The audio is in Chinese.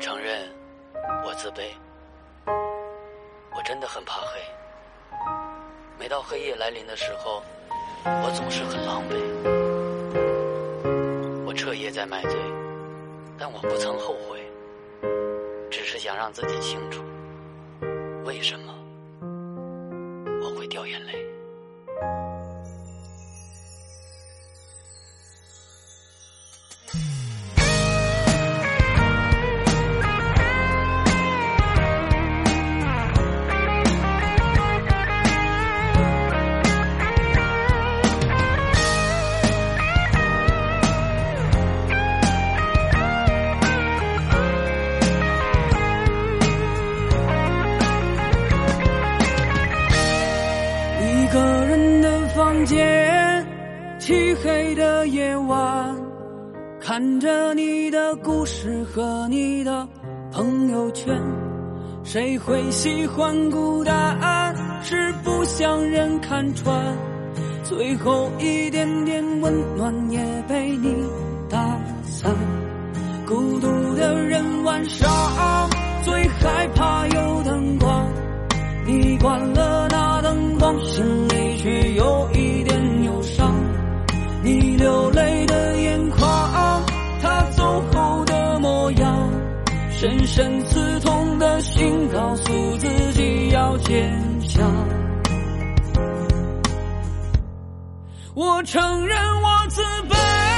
承认，我自卑，我真的很怕黑。每到黑夜来临的时候，我总是很狼狈。我彻夜在买醉，但我不曾后悔，只是想让自己清楚，为什么房间，漆黑的夜晚，看着你的故事和你的朋友圈。谁会喜欢孤单？是不想人看穿，最后一点点温暖也被你打散。孤独的人晚上最害怕有灯光，你关了那灯光，心深深刺痛的心，告诉自己要坚强。我承认我自卑。